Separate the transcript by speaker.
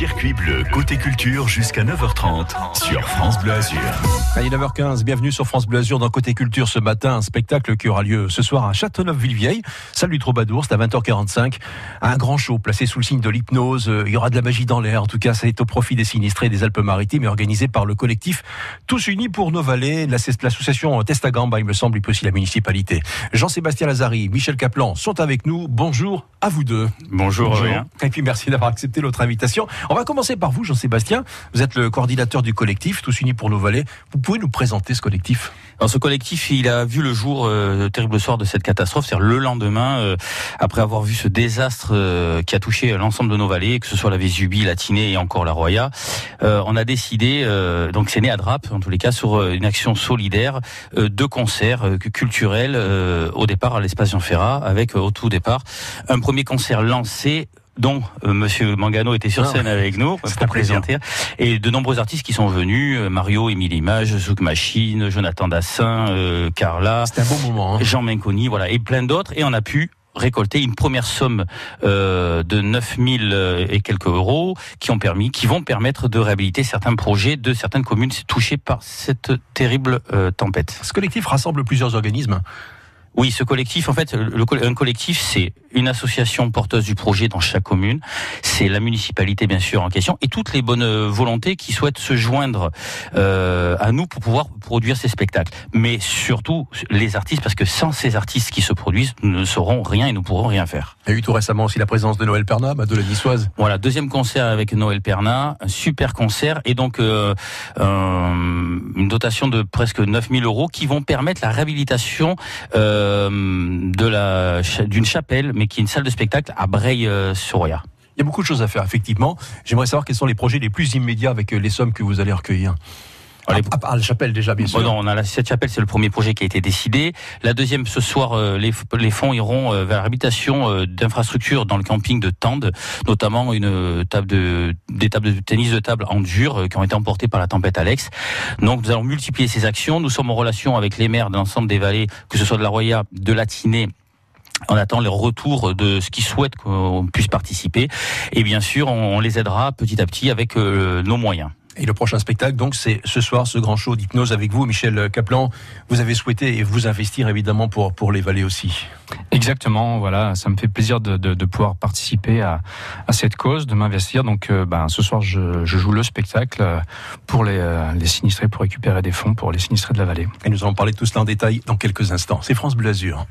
Speaker 1: Circuit bleu, côté culture jusqu'à 9h30 sur France Bleu Azur.
Speaker 2: Allez, 9h15, bienvenue sur France Bleu Azur dans Côté Culture ce matin, un spectacle qui aura lieu ce soir à Châteauneuf-Villevieille, salle du Troubadour, c'est à 20h45. Un grand show placé sous le signe de l'hypnose, il y aura de la magie dans l'air, en tout cas ça est au profit des sinistrés des Alpes-Maritimes et organisé par le collectif Tous Unis pour nos vallées, l'association Testagamba, il me semble, et puis aussi la municipalité. Jean-Sébastien Lazari, Michel Caplan sont avec nous, bonjour à vous deux.
Speaker 3: Bonjour,
Speaker 2: Bonjour. Et puis merci d'avoir accepté notre invitation. On va commencer par vous, Jean-Sébastien. Vous êtes le coordinateur du collectif Tous Unis pour nos vallées. Vous pouvez nous présenter ce collectif?
Speaker 3: Alors ce collectif, il a vu le jour, euh, le terrible soir de cette catastrophe, c'est-à-dire le lendemain, euh, après avoir vu ce désastre euh, qui a touché l'ensemble de nos vallées, que ce soit la Vésubie, la Tinée et encore la Roya. Euh, on a décidé, euh, donc c'est né à Drape, en tous les cas, sur une action solidaire de concerts culturels au départ à l'espace Jean Ferrat, avec au tout départ un premier concert lancé dont euh, Monsieur Mangano était sur
Speaker 2: Ah,
Speaker 3: scène avec nous pour présenter et de nombreux artistes qui sont venus euh, Mario, Émile Image, Zouk Machine, Jonathan Dassin, euh, Carla,
Speaker 2: C'était un bon moment. hein.
Speaker 3: Jean Menconi, voilà, et plein d'autres. Et on a pu récolter une première somme euh, de 9000 euh, et quelques euros qui ont permis, qui vont permettre de réhabiliter certains projets de certaines communes touchées par cette terrible euh, tempête.
Speaker 2: Ce collectif rassemble plusieurs organismes.
Speaker 3: Oui, ce collectif, en fait, le, un collectif, c'est une association porteuse du projet dans chaque commune. C'est la municipalité, bien sûr, en question, et toutes les bonnes volontés qui souhaitent se joindre euh, à nous pour pouvoir produire ces spectacles. Mais surtout les artistes, parce que sans ces artistes qui se produisent, nous ne saurons rien et nous pourrons rien faire.
Speaker 2: Il y a eu tout récemment aussi la présence de Noël Perna, de la niçoise.
Speaker 3: Voilà, deuxième concert avec Noël Perna, un super concert et donc euh, euh, de presque 9000 euros qui vont permettre la réhabilitation euh, de la d'une chapelle, mais qui est une salle de spectacle à Breil-sur-Roya.
Speaker 2: Il y a beaucoup de choses à faire, effectivement. J'aimerais savoir quels sont les projets les plus immédiats avec euh, les sommes que vous allez recueillir. À, à part la chapelle, déjà, bien sûr.
Speaker 3: Non, on a la, cette chapelle, c'est le premier projet qui a été décidé. La deuxième, ce soir, euh, les, les fonds iront euh, vers la réhabilitation euh, d'infrastructures dans le camping de Tende, notamment une euh, table de, des tables de tennis de table en dur euh, qui ont été emportées par la tempête Alex. Donc, nous allons multiplier ces actions. Nous sommes en relation avec les maires de l'ensemble des vallées, que ce soit de la Roya, de la Tinée, on attend les retours de ce qu'ils souhaitent qu'on puisse participer. Et bien sûr, on, on les aidera petit à petit avec euh, nos moyens.
Speaker 2: Et le prochain spectacle, donc, c'est ce soir, ce grand show d'hypnose avec vous, Michel Caplan. Vous avez souhaité vous investir, évidemment, pour, pour les vallées aussi.
Speaker 4: Exactement, voilà, ça me fait plaisir de, de, de pouvoir participer à, à cette cause, de m'investir. Donc, euh, ben, ce soir, je, je joue le spectacle euh, pour les, euh, les sinistrés, pour récupérer des fonds pour les sinistrés de la vallée.
Speaker 2: Et nous allons parler de tout cela en détail dans quelques instants. C'est France Bleu Azur.